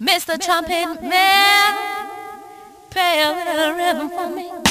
Mr. Trumpet Man, play a little rhythm for me.